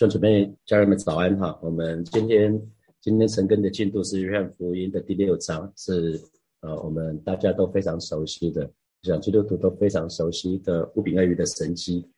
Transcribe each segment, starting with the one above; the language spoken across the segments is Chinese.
兄姊妹、家人们早安哈！我们今天今天晨更的进度是约翰福音的第六章，是呃我们大家都非常熟悉的，像基督徒都非常熟悉的五饼二鱼的神迹。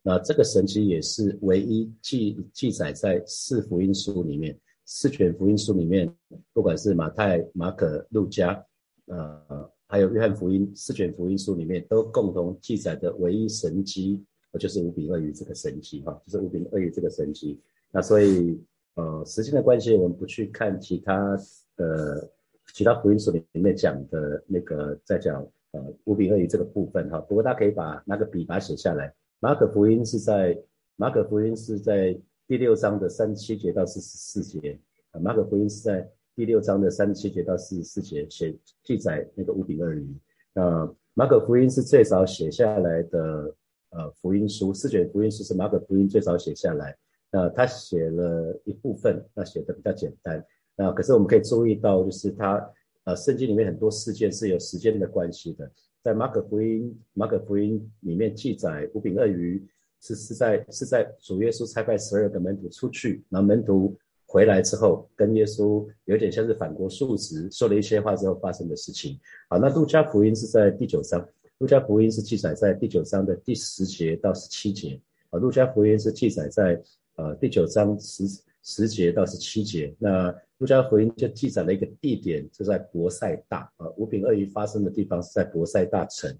那这个神迹也是唯一记记载在四福音书里面，四卷福音书里面，不管是马太、马可、路加，呃，还有约翰福音四卷福音书里面，都共同记载的唯一神迹。就是五饼二鱼这个神迹哈，就是五饼二鱼这个神迹。那所以呃，时间的关系，我们不去看其他的其他福音书里面讲的那个在讲呃五饼二鱼这个部分哈。不过大家可以把那个笔把它写下来。马可福音是在马可福音是在第六章的三七节到四十四节啊。马可福音是在第六章的三七节到四十四节写记载那个五饼二鱼。那马可福音是最早写下来的。呃，福音书四卷福音书是马可福音最早写下来，那他写了一部分，那写的比较简单，那可是我们可以注意到，就是他呃圣经里面很多事件是有时间的关系的，在马可福音马可福音里面记载五饼二鱼是是在是在主耶稣差派十二个门徒出去，然后门徒回来之后跟耶稣有点像是反国述职，说了一些话之后发生的事情。好，那路加福音是在第九章。路加福音是记载在第九章的第十节到十七节啊。路加福音是记载在呃第九章十十节到十七节。那路加福音就记载了一个地点，就在博塞大啊。五饼二鱼发生的地方是在博塞大城。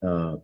呃，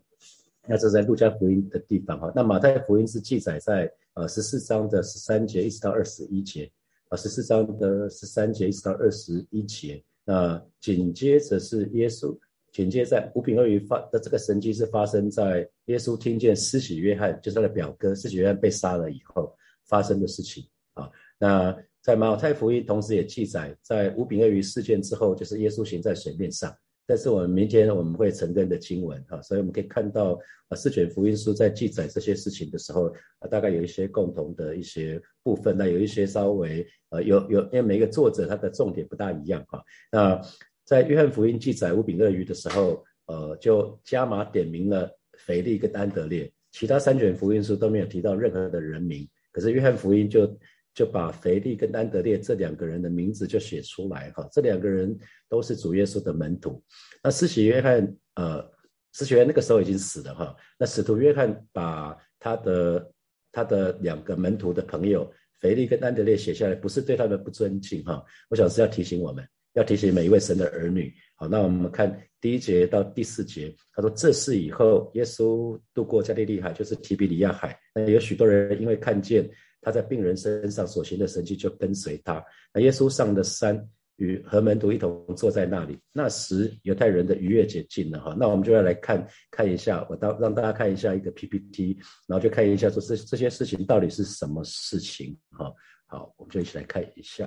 那这是在路加福音的地方哈。那马太福音是记载在呃十四章的十三节一直到二十一节啊。十四章的十三节一直到二十一节。那紧接着是耶稣。紧接在五饼二鱼发的这个神迹是发生在耶稣听见施洗约翰，就是他的表哥施洗约翰被杀了以后发生的事情啊。那在马太福音同时也记载，在五饼二鱼事件之后，就是耶稣行在水面上。但是我们明天我们会承认的经文哈，所以我们可以看到啊，四卷福音书在记载这些事情的时候啊，大概有一些共同的一些部分，那有一些稍微呃有有，因为每一个作者他的重点不大一样哈，那。在约翰福音记载五饼鳄鱼的时候，呃，就加码点名了腓力跟安德烈，其他三卷福音书都没有提到任何的人名，可是约翰福音就就把腓力跟安德烈这两个人的名字就写出来，哈，这两个人都是主耶稣的门徒。那施洗约翰，呃，施洗约翰那个时候已经死了，哈，那使徒约翰把他的他的两个门徒的朋友腓力跟安德烈写下来，不是对他们不尊敬，哈，我想是要提醒我们。要提醒每一位神的儿女，好，那我们看第一节到第四节，他说这事以后，耶稣渡过加利利海，就是提比里亚海。那有许多人因为看见他在病人身上所行的神迹，就跟随他。那耶稣上的山，与和门徒一同坐在那里。那时犹太人的逾越节近了，哈，那我们就要来看看一下，我当让大家看一下一个 PPT，然后就看一下说这这些事情到底是什么事情，哈，好，我们就一起来看一下。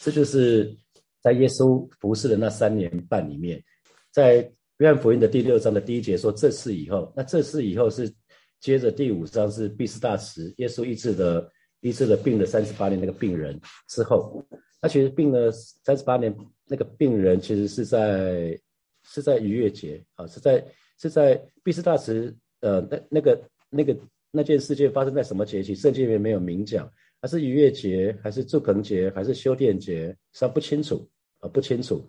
这就是在耶稣服侍的那三年半里面，在约翰福音的第六章的第一节说这次以后，那这次以后是接着第五章是毕斯大池耶稣医治的医治了病了三十八年那个病人之后，那其实病了三十八年那个病人其实是在是在逾越节啊，是在是在毕斯大池呃那那个那个那件事件发生在什么节气？圣经里面没有明讲。还是逾越节，还是祝棚节，还是修殿节，实不清楚啊，不清楚。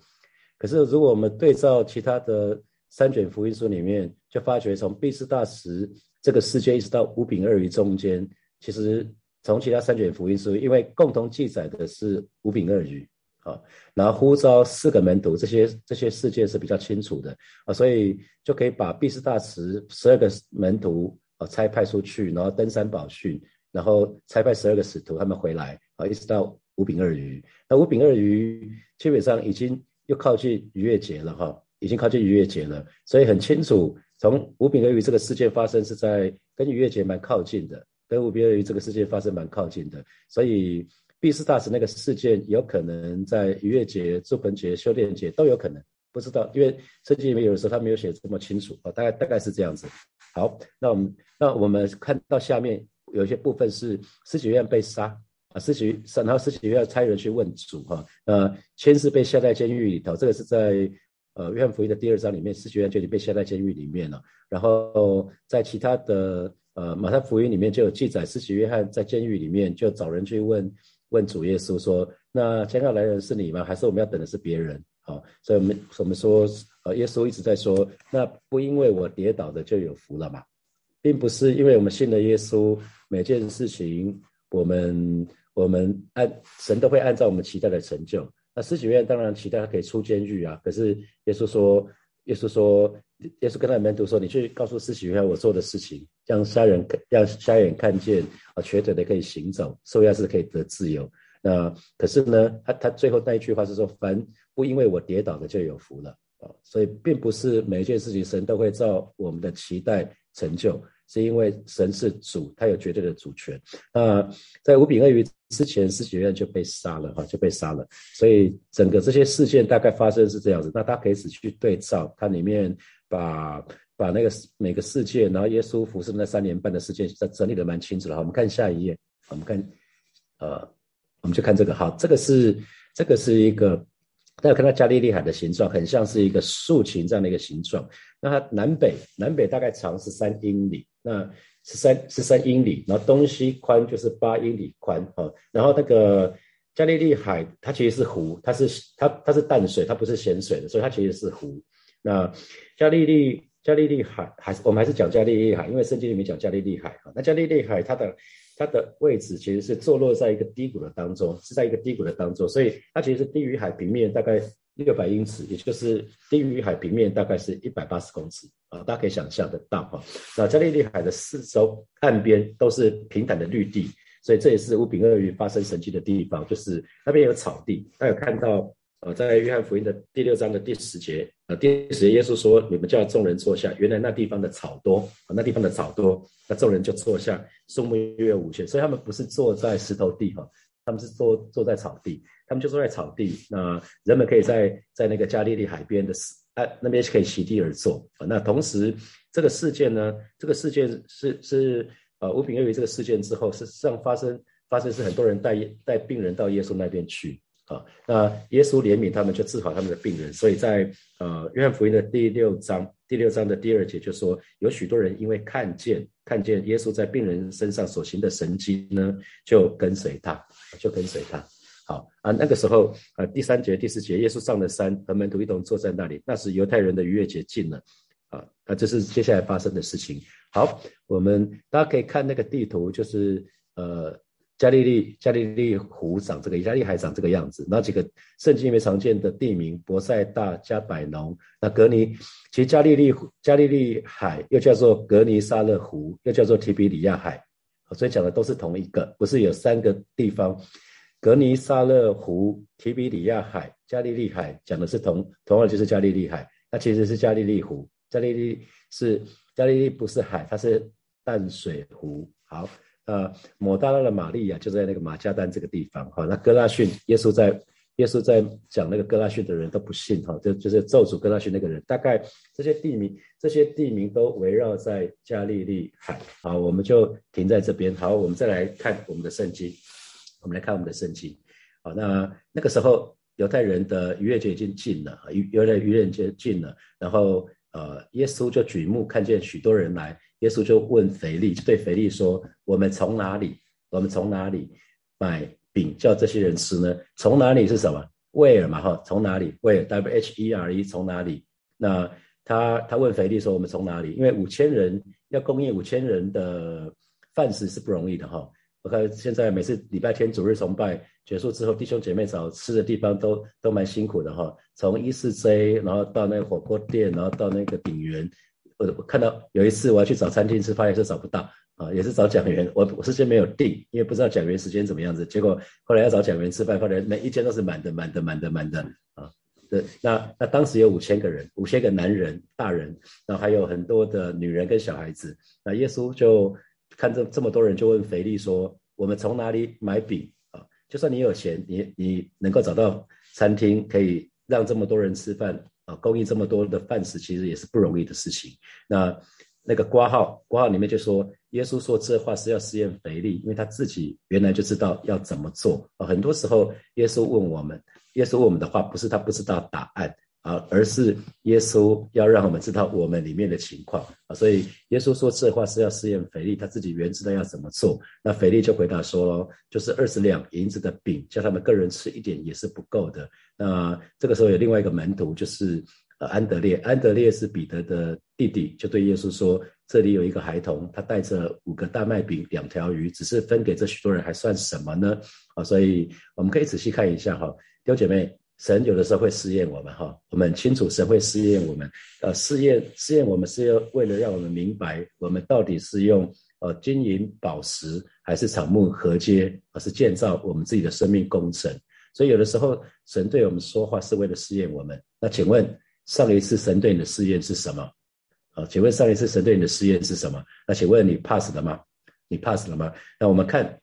可是如果我们对照其他的三卷福音书里面，就发觉从毕士大石这个事件一直到五饼二鱼中间，其实从其他三卷福音书，因为共同记载的是五饼二鱼啊，然后呼召四个门徒，这些这些事件是比较清楚的啊，所以就可以把毕士大池十二个门徒啊差派出去，然后登山宝训。然后差派十二个使徒，他们回来啊，一直到五饼二鱼。那五饼二鱼基本上已经又靠近逾越节了哈，已经靠近逾越节了，所以很清楚，从五饼二鱼这个事件发生是在跟逾越节蛮靠近的，跟五饼二鱼这个事件发生蛮靠近的，所以毕士大使那个事件有可能在逾越节、祝棚节、修炼节都有可能，不知道，因为圣经里面有的时候他没有写这么清楚啊，大概大概是这样子。好，那我们那我们看到下面。有些部分是施洗约翰被杀啊，施洗然后施洗约翰差人去问主哈，呃，先是被下在监狱里头，这个是在呃约翰福音的第二章里面，施洗约翰就已经被下在监狱里面了。然后在其他的呃，马太福音里面就有记载，施洗约翰在监狱里面就找人去问问主耶稣说：“那将要来人是你吗？还是我们要等的是别人？”好，所以我们我们说，呃，耶稣一直在说，那不因为我跌倒的就有福了嘛，并不是因为我们信了耶稣，每件事情我们我们按神都会按照我们期待的成就。那施洗约当然期待他可以出监狱啊，可是耶稣说。耶稣说：“耶稣跟他的门徒说，你去告诉施洗约我做的事情，让瞎人让瞎眼看见，啊，瘸腿的可以行走，受压是可以得自由。那可是呢，他他最后那一句话是说，凡不因为我跌倒的就有福了啊。所以并不是每一件事情神都会照我们的期待成就。”是因为神是主，他有绝对的主权。那在五饼二鱼之前，施洗约翰就被杀了，哈，就被杀了。所以整个这些事件大概发生是这样子。那大家可以仔细去对照，它里面把把那个每个事件，然后耶稣服侍那三年半的事件，整整理的蛮清楚的。好，我们看下一页，我们看，呃，我们就看这个。好，这个是这个是一个。大家看到加利利海的形状，很像是一个竖琴这样的一个形状。那它南北南北大概长是三英里，那十三十三英里，然后东西宽就是八英里宽啊。然后那个加利利海它其实是湖，它是它它是淡水，它不是咸水的，所以它其实是湖。那加利利加利利海还是我们还是讲加利利海，因为圣经里面讲加利利海啊。那加利利海它的它的位置其实是坐落在一个低谷的当中，是在一个低谷的当中，所以它其实是低于海平面大概六百英尺，也就是低于海平面大概是一百八十公尺啊，大家可以想象得到哈。那加利利海的四周岸边都是平坦的绿地，所以这也是乌饼鳄鱼发生神迹的地方，就是那边有草地，大家有看到。呃，在约翰福音的第六章的第十节，呃，第十节耶稣说：“你们叫众人坐下。”原来那地方的草多啊，那地方的草多，那众人就坐下，树木约五千，所以他们不是坐在石头地哈，他们是坐坐在草地，他们就坐在草地。那人们可以在在那个加利利海边的啊那边可以席地而坐啊。那同时这个事件呢，这个事件是是呃五饼二鱼这个事件之后，事实上发生发生是很多人带带病人到耶稣那边去。啊，那耶稣怜悯他们，就治好他们的病人。所以在呃约翰福音的第六章第六章的第二节就说，有许多人因为看见看见耶稣在病人身上所行的神迹呢，就跟随他，就跟随他。好啊，那个时候啊第三节第四节，耶稣上了山，和门徒一同坐在那里。那是犹太人的逾越节近了，啊，那这是接下来发生的事情。好，我们大家可以看那个地图，就是呃。加利利加利利湖长这个，加利海长这个样子。那几个圣经里面常见的地名：博塞大、加百农。那格尼，其实加利利加利利海又叫做格尼沙勒湖，又叫做提比里亚海。所以讲的都是同一个，不是有三个地方：格尼沙勒湖、提比里亚海、加利利海，讲的是同同样就是加利利海。那其实是加利利湖，加利利是加利利不是海，它是淡水湖。好。呃，抹大拉的玛利亚就在那个马加丹这个地方哈。那哥拉逊，耶稣在耶稣在讲那个哥拉逊的人都不信哈，就就是咒诅哥拉逊那个人。大概这些地名，这些地名都围绕在加利利海。好，我们就停在这边。好，我们再来看我们的圣经。我们来看我们的圣经。好，那那个时候犹太人的逾越节已经近了，逾犹太逾越节近了，然后呃，耶稣就举目看见许多人来。耶稣就问腓力，就对腓力说：“我们从哪里？我们从哪里买饼叫这些人吃呢？从哪里是什么？？Where 嘛，哈，从哪里？？Where？W H E R E？从哪里？那他他问腓力说：我们从哪里？因为五千人要供应五千人的饭食是不容易的，哈。我看现在每次礼拜天主日崇拜结束之后，弟兄姐妹找吃的地方都都蛮辛苦的，哈。从一四 J，然后到那个火锅店，然后到那个鼎源。我我看到有一次我要去找餐厅吃，发现是找不到啊，也是找讲员，我我事先没有定，因为不知道讲员时间怎么样子。结果后来要找讲员吃饭，发现每一间都是满的，满的，满的，满的啊。对，那那当时有五千个人，五千个男人、大人，然后还有很多的女人跟小孩子。那耶稣就看这这么多人，就问腓力说：“我们从哪里买饼啊？就算你有钱，你你能够找到餐厅可以让这么多人吃饭？”啊，供应这么多的饭食，其实也是不容易的事情。那那个挂号，挂号里面就说，耶稣说这话是要试验肥力，因为他自己原来就知道要怎么做啊。很多时候，耶稣问我们，耶稣问我们的话，不是他不知道答案，啊，而是耶稣要让我们知道我们里面的情况啊。所以耶稣说这话是要试验腓力，他自己原知道要怎么做。那腓力就回答说，就是二十两银子的饼，叫他们个人吃一点也是不够的。那这个时候有另外一个门徒，就是呃安德烈，安德烈是彼得的弟弟，就对耶稣说，这里有一个孩童，他带着五个大麦饼、两条鱼，只是分给这许多人，还算什么呢？啊，所以我们可以仔细看一下哈，弟兄姐妹。神有的时候会试验我们，哈，我们清楚神会试验我们，呃，试验试验我们是要为了让我们明白，我们到底是用呃金银宝石还是草木合接，而是建造我们自己的生命工程。所以有的时候神对我们说话是为了试验我们。那请问上一次神对你的试验是什么？啊，请问上一次神对你的试验是什么？那请问你 pass 了吗？你 pass 了吗？那我们看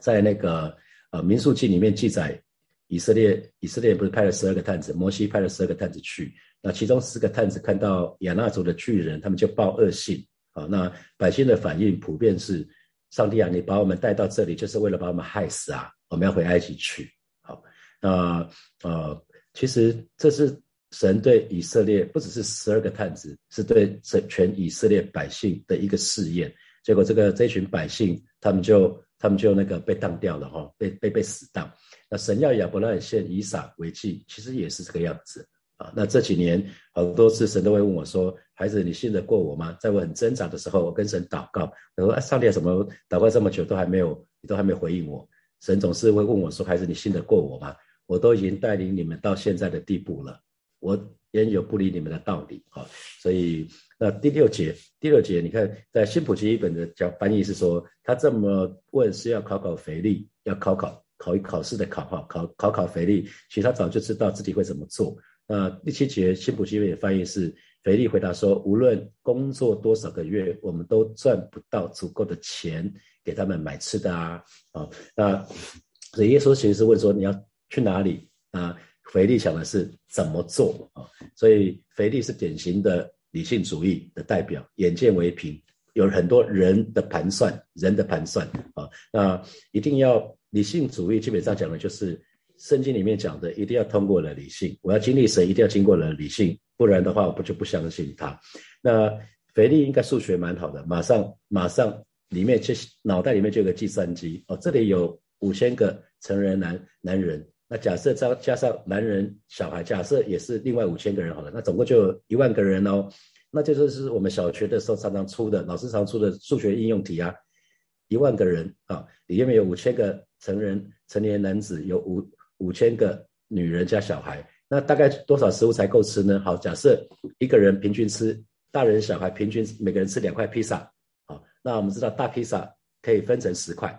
在那个呃民数记里面记载。以色列以色列不是派了十二个探子，摩西派了十二个探子去，那其中四个探子看到亚纳族的巨人，他们就报恶信啊。那百姓的反应普遍是：上帝啊，你把我们带到这里，就是为了把我们害死啊！我们要回埃及去。好，那呃，其实这是神对以色列，不只是十二个探子，是对全全以色列百姓的一个试验。结果这个这群百姓，他们就他们就那个被当掉了哈，被被被死当。那神要亚伯拉罕献以撒为祭，其实也是这个样子啊。那这几年好多次神都会问我说：“孩子，你信得过我吗？”在我很挣扎的时候，我跟神祷告，我说：“上帝，怎么祷告这么久都还没有，你都还没回应我？”神总是会问我说：“孩子，你信得过我吗？”我都已经带领你们到现在的地步了，我焉有不理你们的道理啊？所以那第六节，第六节，你看在新普吉一本的讲翻译是说，他这么问是要考考肥力，要考考。考一考试的考哈，考考考肥力，其实他早就知道自己会怎么做。那第七节新普基本翻译是肥力回答说：无论工作多少个月，我们都赚不到足够的钱给他们买吃的啊啊。那所以耶稣其实是问说你要去哪里啊？肥力想的是怎么做啊？所以肥力是典型的理性主义的代表，眼见为凭，有很多人的盘算，人的盘算啊。那一定要。理性主义基本上讲的就是圣经里面讲的，一定要通过了理性。我要经历神，一定要经过了理性，不然的话，我不就不相信他。那腓力应该数学蛮好的，马上马上里面就脑袋里面就有个计算机哦，这里有五千个成人男男人，那假设加加上男人小孩，假设也是另外五千个人好了，那总共就一万个人哦，那就是是我们小学的时候常常出的老师常出的数学应用题啊。一万个人啊，里面有五千个成人成年男子，有五五千个女人加小孩，那大概多少食物才够吃呢？好，假设一个人平均吃，大人小孩平均每个人吃两块披萨，好，那我们知道大披萨可以分成十块，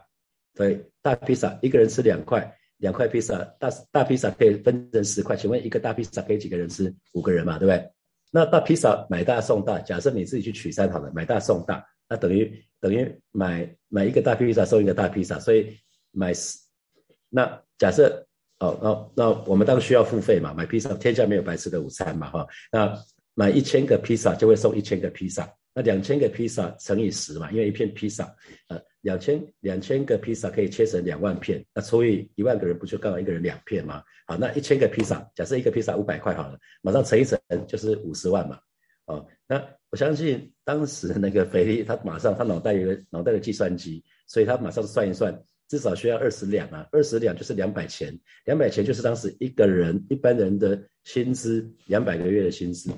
对，大披萨一个人吃两块，两块披萨，大大披萨可以分成十块，请问一个大披萨可以几个人吃？五个人嘛，对不对？那大披萨买大送大，假设你自己去取餐好了，买大送大。那等于等于买买一个大披萨送一个大披萨，所以买十那假设哦，那那我们当然需要付费嘛，买披萨天下没有白吃的午餐嘛哈。那买一千个披萨就会送一千个披萨，那两千个披萨乘以十嘛，因为一片披萨呃两千两千个披萨可以切成两万片，那除以一万个人不就刚好一个人两片吗？好，那一千个披萨，假设一个披萨五百块好了，马上乘一乘就是五十万嘛。哦，那我相信当时那个肥力，他马上他脑袋有个脑袋的计算机，所以他马上算一算，至少需要二十两啊，二十两就是两百钱，两百钱就是当时一个人一般人的薪资，两百个月的薪资，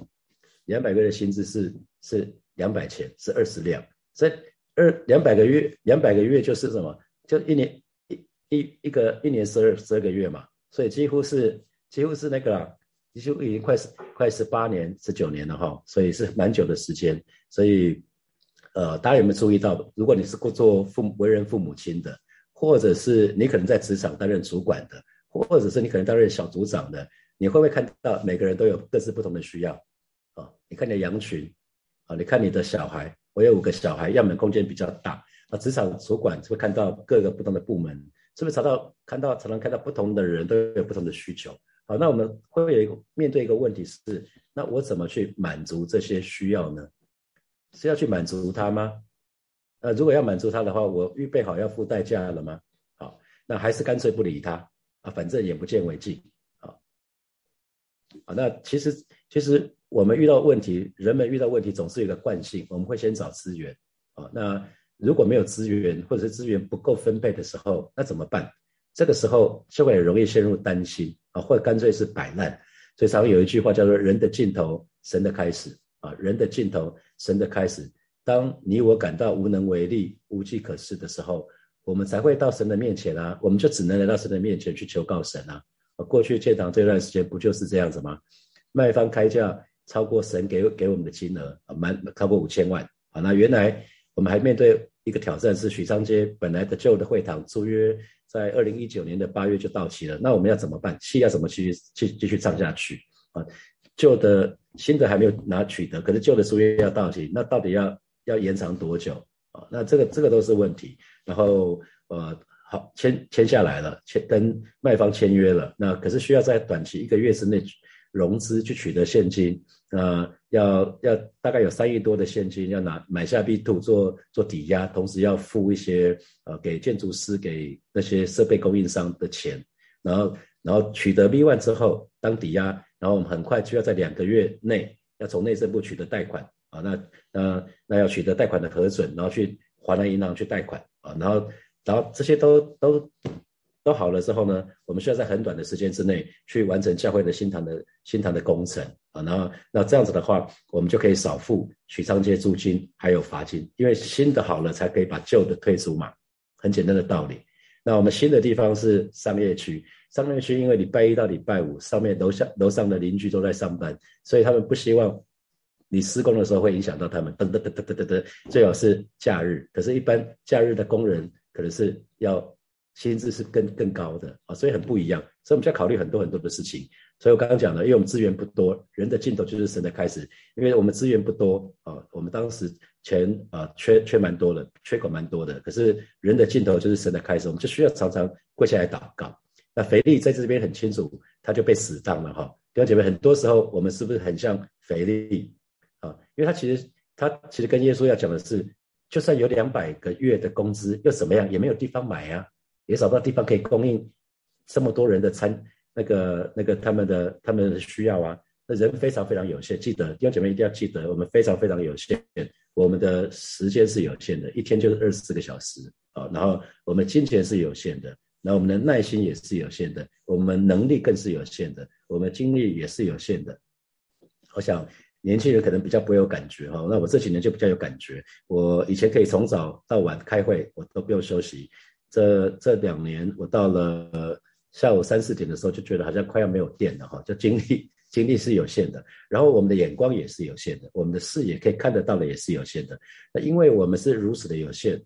两百个月的薪资是是两百钱，是二十两，所以二两百个月两百个月就是什么？就一年一一一个一年十二十二个月嘛，所以几乎是几乎是那个。其实已经快十快十八年、十九年了哈，所以是蛮久的时间。所以，呃，大家有没有注意到，如果你是做父为人父母亲的，或者是你可能在职场担任主管的，或者是你可能担任小组长的，你会不会看到每个人都有各自不同的需要？啊，你看你的羊群，啊，你看你的小孩，我有五个小孩，样本空间比较大。啊，职场主管会看到各个不同的部门，是不是查到看到常常看到不同的人都有不同的需求？好，那我们会有一个面对一个问题是，那我怎么去满足这些需要呢？是要去满足他吗？呃，如果要满足他的话，我预备好要付代价了吗？好，那还是干脆不理他啊，反正眼不见为净。好，啊，那其实其实我们遇到问题，人们遇到问题总是有个惯性，我们会先找资源啊。那如果没有资源，或者是资源不够分配的时候，那怎么办？这个时候就会很容易陷入担心啊，或者干脆是摆烂。所以常有一句话叫做“人的尽头，神的开始”啊，人的尽头，神的开始。当你我感到无能为力、无计可施的时候，我们才会到神的面前啊，我们就只能来到神的面前去求告神啊。过去建堂这段时间不就是这样子吗？卖方开价超过神给给我们的金额啊，满超过五千万啊。那原来我们还面对一个挑战是许昌街本来的旧的会堂租约。在二零一九年的八月就到期了，那我们要怎么办？戏要怎么去去继续唱下去啊？旧的、新的还没有拿取得，可是旧的书约要到期，那到底要要延长多久啊？那这个这个都是问题。然后呃，好签签下来了，签跟卖方签约了，那可是需要在短期一个月之内融资去取得现金。呃，要要大概有三亿多的现金要拿买下 B two 做做抵押，同时要付一些呃给建筑师给那些设备供应商的钱，然后然后取得 B one 之后当抵押，然后我们很快就要在两个月内要从内政部取得贷款啊，那那那要取得贷款的核准，然后去华南银行去贷款啊，然后然后这些都都。都好了之后呢，我们需要在很短的时间之内去完成教会的新堂的新堂的工程。啊，然后那这样子的话，我们就可以少付许昌街租金还有罚金，因为新的好了才可以把旧的退出嘛，很简单的道理。那我们新的地方是商业区，商业区因为礼拜一到礼拜五上面楼下楼上的邻居都在上班，所以他们不希望你施工的时候会影响到他们，噔噔噔噔噔噔，最好是假日，可是，一般假日的工人可能是要。薪资是更更高的啊，所以很不一样，所以我们就要考虑很多很多的事情。所以我刚刚讲了，因为我们资源不多，人的尽头就是神的开始。因为我们资源不多啊，我们当时钱啊缺缺蛮多的，缺口蛮多的。可是人的尽头就是神的开始，我们就需要常常跪下来祷告。那腓力在这边很清楚，他就被死当了哈。弟兄姐妹，很多时候我们是不是很像腓力啊？因为他其实他其实跟耶稣要讲的是，就算有两百个月的工资又怎么样，也没有地方买呀。也找不到地方可以供应这么多人的餐，那个那个他们的他们的需要啊，那人非常非常有限。记得弟兄姐妹一定要记得，我们非常非常有限，我们的时间是有限的，一天就是二十四个小时啊。然后我们金钱是有限的，那我们的耐心也是有限的，我们能力更是有限的，我们精力也是有限的。我想年轻人可能比较不会有感觉哈，那我这几年就比较有感觉。我以前可以从早到晚开会，我都不用休息。这这两年，我到了下午三四点的时候，就觉得好像快要没有电了哈，就精力 精力是有限的，然后我们的眼光也是有限的，我们的视野可以看得到的也是有限的。那因为我们是如此的有限，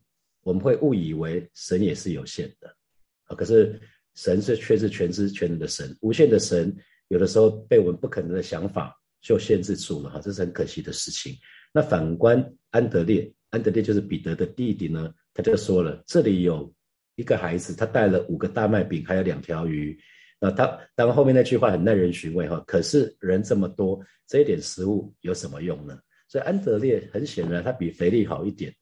我们会误以为神也是有限的啊。可是神是却是全知全能的神，无限的神，有的时候被我们不可能的想法就限制住了哈，这是很可惜的事情。那反观安德烈，安德烈就是彼得的弟弟呢，他就说了，这里有。一个孩子，他带了五个大麦饼，还有两条鱼。那他当然后面那句话很耐人寻味哈。可是人这么多，这一点食物有什么用呢？所以安德烈很显然他比腓力好一点。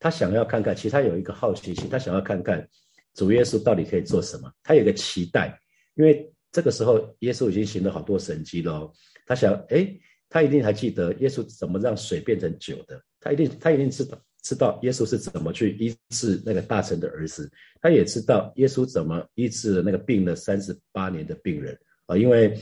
他想要看看，其实他有一个好奇心，他想要看看主耶稣到底可以做什么。他有个期待，因为这个时候耶稣已经行了好多神迹了。他想，哎，他一定还记得耶稣怎么让水变成酒的。他一定，他一定知道。知道耶稣是怎么去医治那个大臣的儿子，他也知道耶稣怎么医治那个病了三十八年的病人啊，因为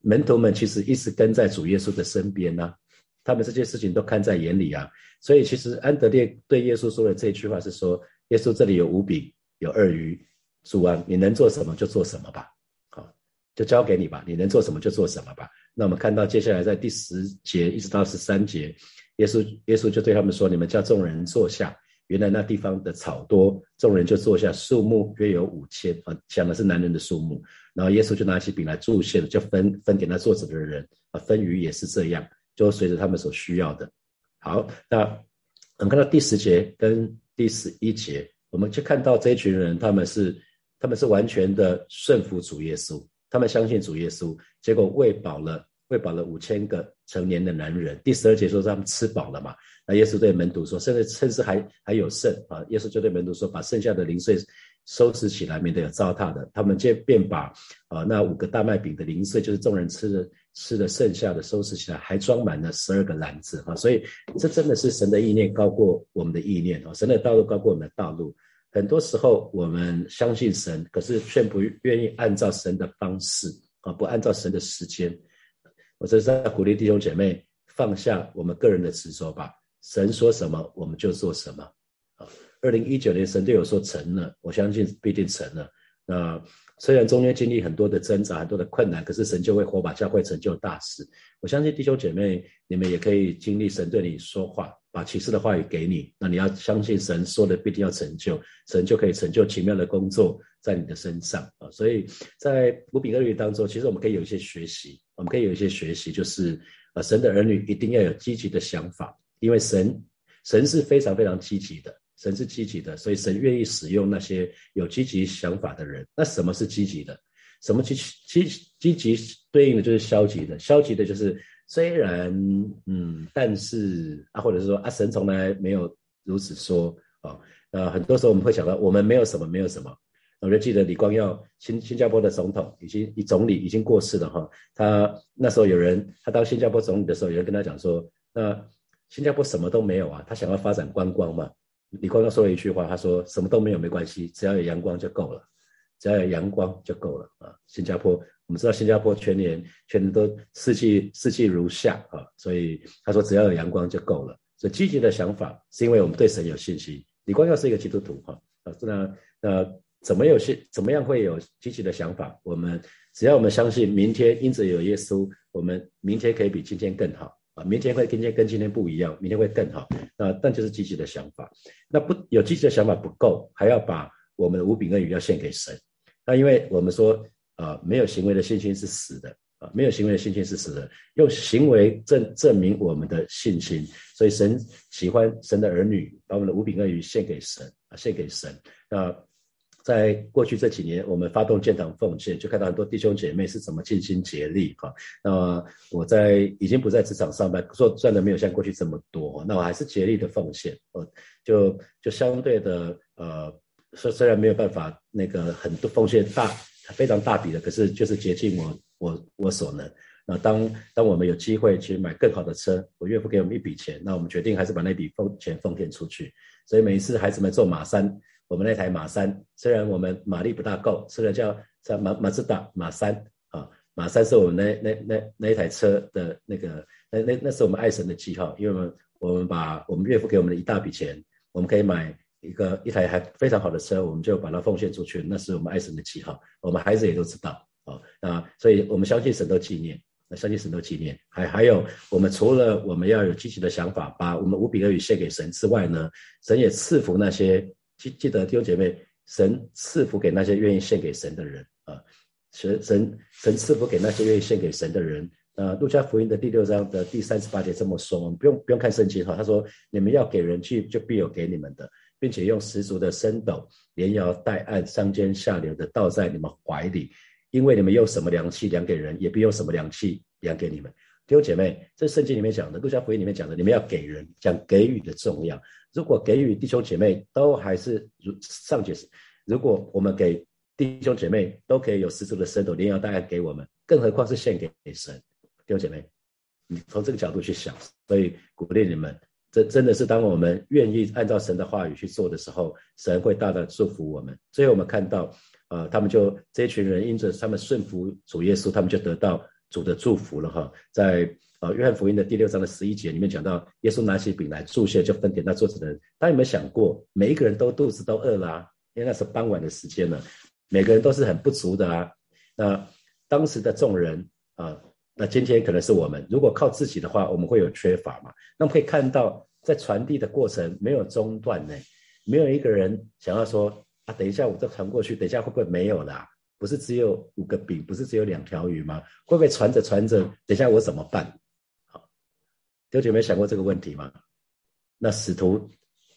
门徒们其实一直跟在主耶稣的身边呐，他们这些事情都看在眼里啊，所以其实安德烈对耶稣说的这句话是说，耶稣这里有五饼有二鱼，主啊，你能做什么就做什么吧，好，就交给你吧，你能做什么就做什么吧。那我们看到接下来在第十节一直到十三节。耶稣耶稣就对他们说：“你们叫众人坐下。原来那地方的草多，众人就坐下。数目约有五千啊，讲的是男人的数目。然后耶稣就拿起饼来祝谢，就分分给那坐着的人啊。分鱼也是这样，就随着他们所需要的。好，那我们看到第十节跟第十一节，我们就看到这一群人，他们是他们是完全的顺服主耶稣，他们相信主耶稣，结果喂饱了。”喂饱了五千个成年的男人。第十二节说他们吃饱了嘛？那耶稣对门徒说，甚至甚至还还有剩啊！耶稣就对门徒说，把剩下的零碎收拾起来，免得有糟蹋的。他们就便把啊那五个大麦饼的零碎，就是众人吃的吃的剩下的，收拾起来，还装满了十二个篮子哈。所以这真的是神的意念高过我们的意念哦，神的道路高过我们的道路。很多时候我们相信神，可是却不愿意按照神的方式啊，不按照神的时间。我这是在鼓励弟兄姐妹放下我们个人的执着吧。神说什么，我们就做什么。啊，二零一九年神对我说成了，我相信必定成了。那虽然中间经历很多的挣扎、很多的困难，可是神就会火把教会成就大事。我相信弟兄姐妹，你们也可以经历神对你说话，把启示的话语给你。那你要相信神说的必定要成就，神就可以成就奇妙的工作在你的身上啊。所以在五比二律当中，其实我们可以有一些学习，我们可以有一些学习，就是呃，神的儿女一定要有积极的想法，因为神神是非常非常积极的。神是积极的，所以神愿意使用那些有积极想法的人。那什么是积极的？什么积极积积极对应的就是消极的。消极的就是虽然嗯，但是啊，或者是说啊，神从来没有如此说啊。呃，很多时候我们会想到，我们没有什么，没有什么。我就记得李光耀新新加坡的总统已经总理已经过世了哈。他那时候有人他当新加坡总理的时候，有人跟他讲说，那新加坡什么都没有啊，他想要发展观光嘛。李光耀说了一句话，他说：“什么都没有没关系，只要有阳光就够了，只要有阳光就够了啊！”新加坡，我们知道新加坡全年全年都四季四季如夏啊，所以他说只要有阳光就够了。所以积极的想法是因为我们对神有信心。李光耀是一个基督徒哈啊，那那怎么有些？怎么样会有积极的想法？我们只要我们相信明天因此有耶稣，我们明天可以比今天更好。啊，明天会跟今天跟今天不一样，明天会更好。那但就是积极的想法，那不有积极的想法不够，还要把我们的五饼二鱼要献给神。那因为我们说啊，没有行为的信心是死的啊，没有行为的信心是死的，用行为证证明我们的信心。所以神喜欢神的儿女把我们的五饼二鱼献给神啊，献给神。那。在过去这几年，我们发动建堂奉献，就看到很多弟兄姐妹是怎么尽心竭力哈。那我在已经不在职场上班，说赚的没有像过去这么多，那我还是竭力的奉献。哦，就就相对的呃，虽虽然没有办法那个很多奉献大非常大笔的，可是就是竭尽我我我所能。那当当我们有机会去买更好的车，我岳父给我们一笔钱，那我们决定还是把那笔奉钱奉献出去。所以每一次孩子们坐马三。我们那台马三，虽然我们马力不大够，虽然叫叫马马自达马三啊，马三是我们那那那那一台车的那个那那那是我们爱神的记号，因为我们我们把我们岳父给我们的一大笔钱，我们可以买一个一台还非常好的车，我们就把它奉献出去，那是我们爱神的记号，我们孩子也都知道啊那，所以我们相信神都纪念，那相信神都纪念，还还有我们除了我们要有积极的想法，把我们无比恶语献给神之外呢，神也赐福那些。记记得弟兄姐妹，神赐福给那些愿意献给神的人啊，神神神赐福给那些愿意献给神的人。呃，路加福音的第六章的第三十八节这么说，我们不用不用看圣经哈，他说你们要给人去，就必有给你们的，并且用十足的升斗连摇带按上尖下流的倒在你们怀里，因为你们用什么良器量给人，也必用什么良器量给你们。弟兄姐妹，这圣经里面讲的，路加福音里面讲的，你们要给人，讲给予的重要。如果给予弟兄姐妹都还是如上解释，如果我们给弟兄姐妹都可以有十足的深度，连要大概给我们，更何况是献给神，弟兄姐妹，你从这个角度去想，所以鼓励你们，这真的是当我们愿意按照神的话语去做的时候，神会大大祝福我们。最后我们看到，呃，他们就这群人因着他们顺服主耶稣，他们就得到主的祝福了哈，在。啊，约翰福音的第六章的十一节里面讲到，耶稣拿起饼来注谢，就分给那桌子的人。大家有没有想过，每一个人都肚子都饿啦，因为那是傍晚的时间了，每个人都是很不足的啊。那当时的众人啊，那今天可能是我们，如果靠自己的话，我们会有缺乏嘛？那我们可以看到，在传递的过程没有中断呢，没有一个人想要说啊，等一下我再传过去，等一下会不会没有啦？不是只有五个饼，不是只有两条鱼吗？会不会传着传着，等下我怎么办？有姐没想过这个问题吗？那使徒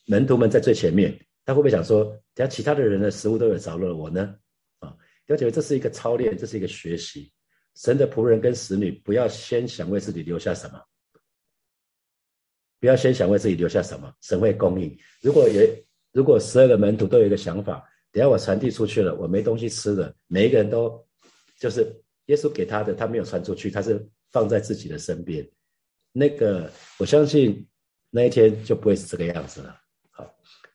门徒们在最前面，他会不会想说，等下其他的人的食物都有着落，我呢？啊，有姐，这是一个操练，这是一个学习。神的仆人跟使女，不要先想为自己留下什么，不要先想为自己留下什么，神会供应。如果也如果十二个门徒都有一个想法，等下我传递出去了，我没东西吃了，每一个人都就是耶稣给他的，他没有传出去，他是放在自己的身边。那个我相信那一天就不会是这个样子了。好，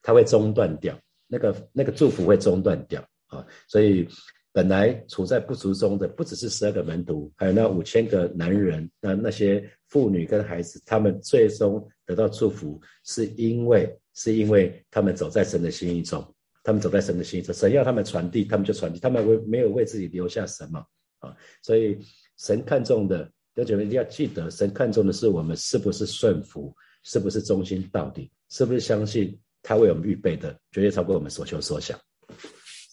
他会中断掉，那个那个祝福会中断掉啊。所以本来处在不足中的，不只是十二个门徒，还有那五千个男人，那那些妇女跟孩子，他们最终得到祝福，是因为是因为他们走在神的心意中。他们走在神的心中，神要他们传递，他们就传递，他们为没有为自己留下什么啊，所以神看重的，弟兄姐妹一定要记得，神看重的是我们是不是顺服，是不是忠心到底，是不是相信他为我们预备的绝对超过我们所求所想。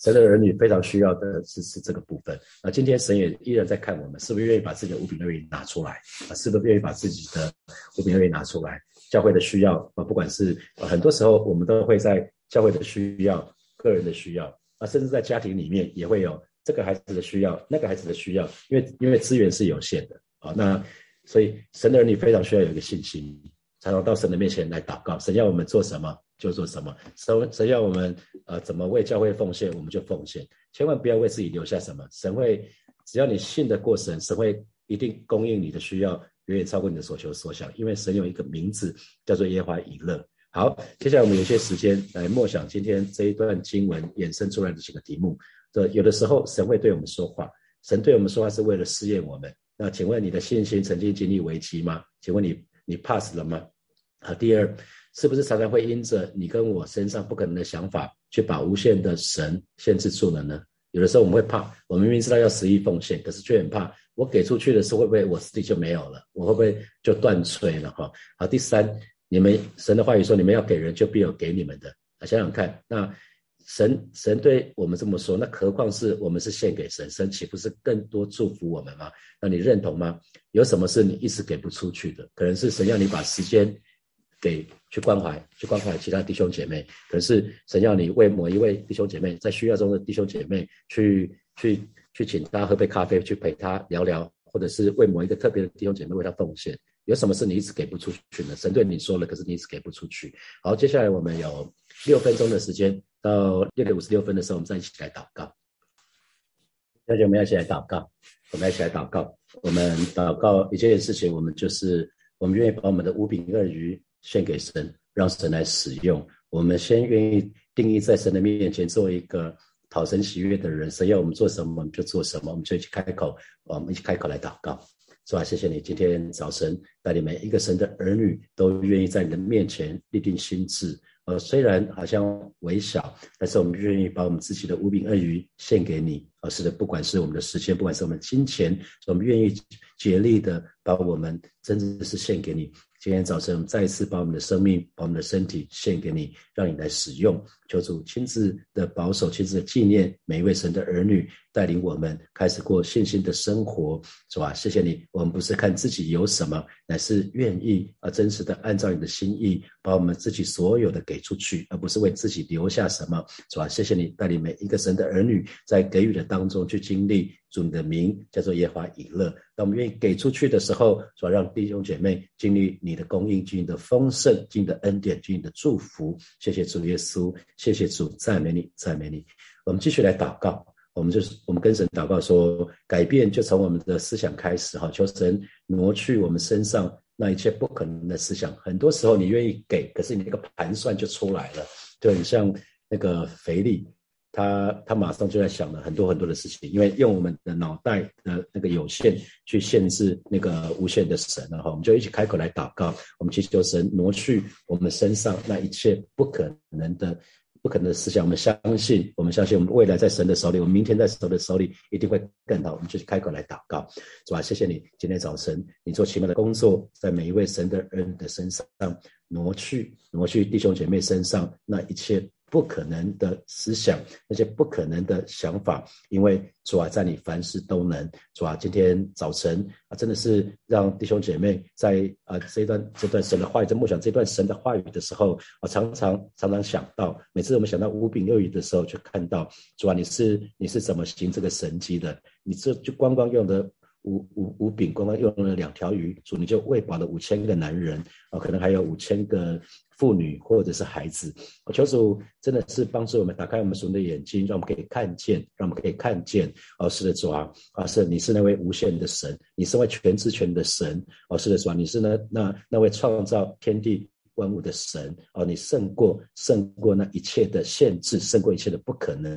神的儿女非常需要的是是这个部分。那今天神也依然在看我们，是不是愿意把自己的五饼二鱼拿出来啊？是不是愿意把自己的五饼二鱼拿出来？教会的需要啊，不管是很多时候我们都会在教会的需要。个人的需要啊，甚至在家庭里面也会有这个孩子的需要，那个孩子的需要，因为因为资源是有限的啊，那所以神的儿女非常需要有一个信心，才能到神的面前来祷告。神要我们做什么就做什么，神神要我们呃怎么为教会奉献，我们就奉献，千万不要为自己留下什么。神会只要你信得过神，神会一定供应你的需要，远远超过你的所求所想，因为神有一个名字叫做耶和华以勒。好，接下来我们有些时间来默想今天这一段经文衍生出来的几个题目。这有的时候神会对我们说话，神对我们说话是为了试验我们。那请问你的信心曾经经历危机吗？请问你你 pass 了吗？好，第二，是不是常常会因着你跟我身上不可能的想法，去把无限的神限制住了呢？有的时候我们会怕，我明明知道要十亿奉献，可是却很怕，我给出去的时候会不会我自己就没有了？我会不会就断炊了？哈，好，第三。你们神的话语说，你们要给人，就必有给你们的。啊，想想看，那神神对我们这么说，那何况是我们是献给神，神岂不是更多祝福我们吗？那你认同吗？有什么是你一直给不出去的？可能是神要你把时间给去关怀，去关怀其他弟兄姐妹；，可能是神要你为某一位弟兄姐妹，在需要中的弟兄姐妹，去去去请他喝杯咖啡，去陪他聊聊，或者是为某一个特别的弟兄姐妹为他奉献。有什么事你一直给不出去呢？神对你说了，可是你一直给不出去。好，接下来我们有六分钟的时间，到六点五十六分的时候，我们再一起来祷告。那就我们要一起来祷告，我们一起来祷告。我们祷告一件事情，我们就是我们愿意把我们的五饼二鱼献给神，让神来使用。我们先愿意定义在神的面前做一个讨神喜悦的人。神要我们做什么，我们就做什么。我们就一起开口，我们一起开口来祷告。是吧？谢谢你今天早晨带领每一个神的儿女都愿意在你的面前立定心志。呃，虽然好像微小，但是我们愿意把我们自己的五饼二鱼献给你。而是的，不管是我们的时间，不管是我们金钱，我们愿意竭力的把我们真正的是献给你。今天早晨，我们再一次把我们的生命、把我们的身体献给你，让你来使用。求主亲自的保守、亲自的纪念每一位神的儿女，带领我们开始过信心的生活，是吧？谢谢你，我们不是看自己有什么，乃是愿意啊，真实的按照你的心意，把我们自己所有的给出去，而不是为自己留下什么，是吧？谢谢你带领每一个神的儿女在给予的当中去经历。主你的名叫做耶华以勒。当我们愿意给出去的时候，是吧让弟兄姐妹经历你的供应，经历的丰盛，经历的恩典，经历的祝福。谢谢主耶稣，谢谢主，赞美你，赞美你。我们继续来祷告，我们就是我们跟神祷告说，改变就从我们的思想开始哈，求神挪去我们身上那一切不可能的思想。很多时候你愿意给，可是你那个盘算就出来了，就很像那个肥力。他他马上就在想了很多很多的事情，因为用我们的脑袋的那个有限去限制那个无限的神，了哈我们就一起开口来祷告，我们祈求神挪去我们身上那一切不可能的、不可能的思想。我们相信，我们相信我们未来在神的手里，我们明天在神的手里一定会更好。我们就去开口来祷告，是吧？谢谢你，今天早晨你做奇妙的工作，在每一位神的人的身上挪去挪去弟兄姐妹身上那一切。不可能的思想，那些不可能的想法，因为主啊，在你凡事都能。主啊，今天早晨啊，真的是让弟兄姐妹在啊这一段这段神的话语，在默想这段神的话语的时候，啊，常常常常想到，每次我们想到五饼六鱼的时候，就看到主啊，你是你是怎么行这个神迹的？你这就光光用的五五五饼，光光用了两条鱼，主你就喂饱了五千个男人啊，可能还有五千个妇女或者是孩子。我求主真的是帮助我们打开我们属灵的眼睛，让我们可以看见，让我们可以看见。哦，是的，主啊，啊是，你是那位无限的神，你是位全知全的神。哦，是的，主啊，你是那那那位创造天地。万物的神哦，你胜过胜过那一切的限制，胜过一切的不可能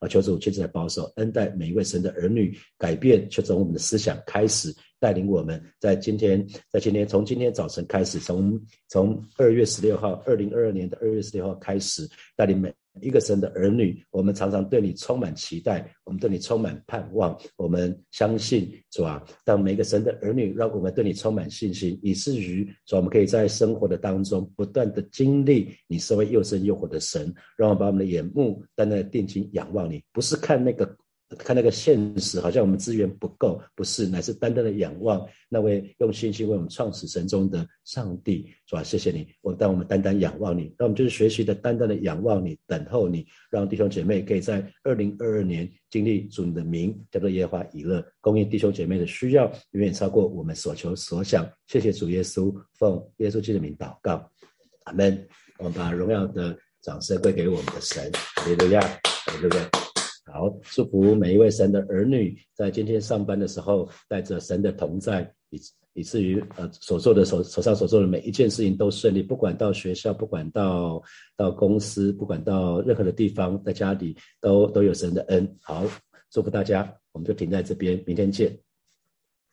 啊！求主亲自来保守恩待每一位神的儿女，改变求从我们的思想开始，带领我们在今天，在今天从今天早晨开始，从从二月十六号，二零二二年的二月十六号开始，带领每。一个神的儿女，我们常常对你充满期待，我们对你充满盼望，我们相信主啊。当每个神的儿女，让我们对你充满信心，以至于主，我们可以在生活的当中不断的经历你身为又生又活的神，让我们把我们的眼目单单定睛仰望你，不是看那个。看那个现实，好像我们资源不够，不是，乃是单单的仰望那位用信心为我们创始神中的上帝，是吧？谢谢你，我当我们单单仰望你，那我们就是学习的单单的仰望你，等候你，让弟兄姐妹可以在二零二二年经历主你的名，叫做耶和华以勒，供应弟兄姐妹的需要，远远超过我们所求所想。谢谢主耶稣，奉耶稣基督的名祷告，阿门。我们把荣耀的掌声归给我们的神，哈利路亚，哈利路亚。好，祝福每一位神的儿女，在今天上班的时候，带着神的同在，以以至于呃所做的手手上所做的每一件事情都顺利。不管到学校，不管到到公司，不管到任何的地方，在家里都都有神的恩。好，祝福大家，我们就停在这边，明天见。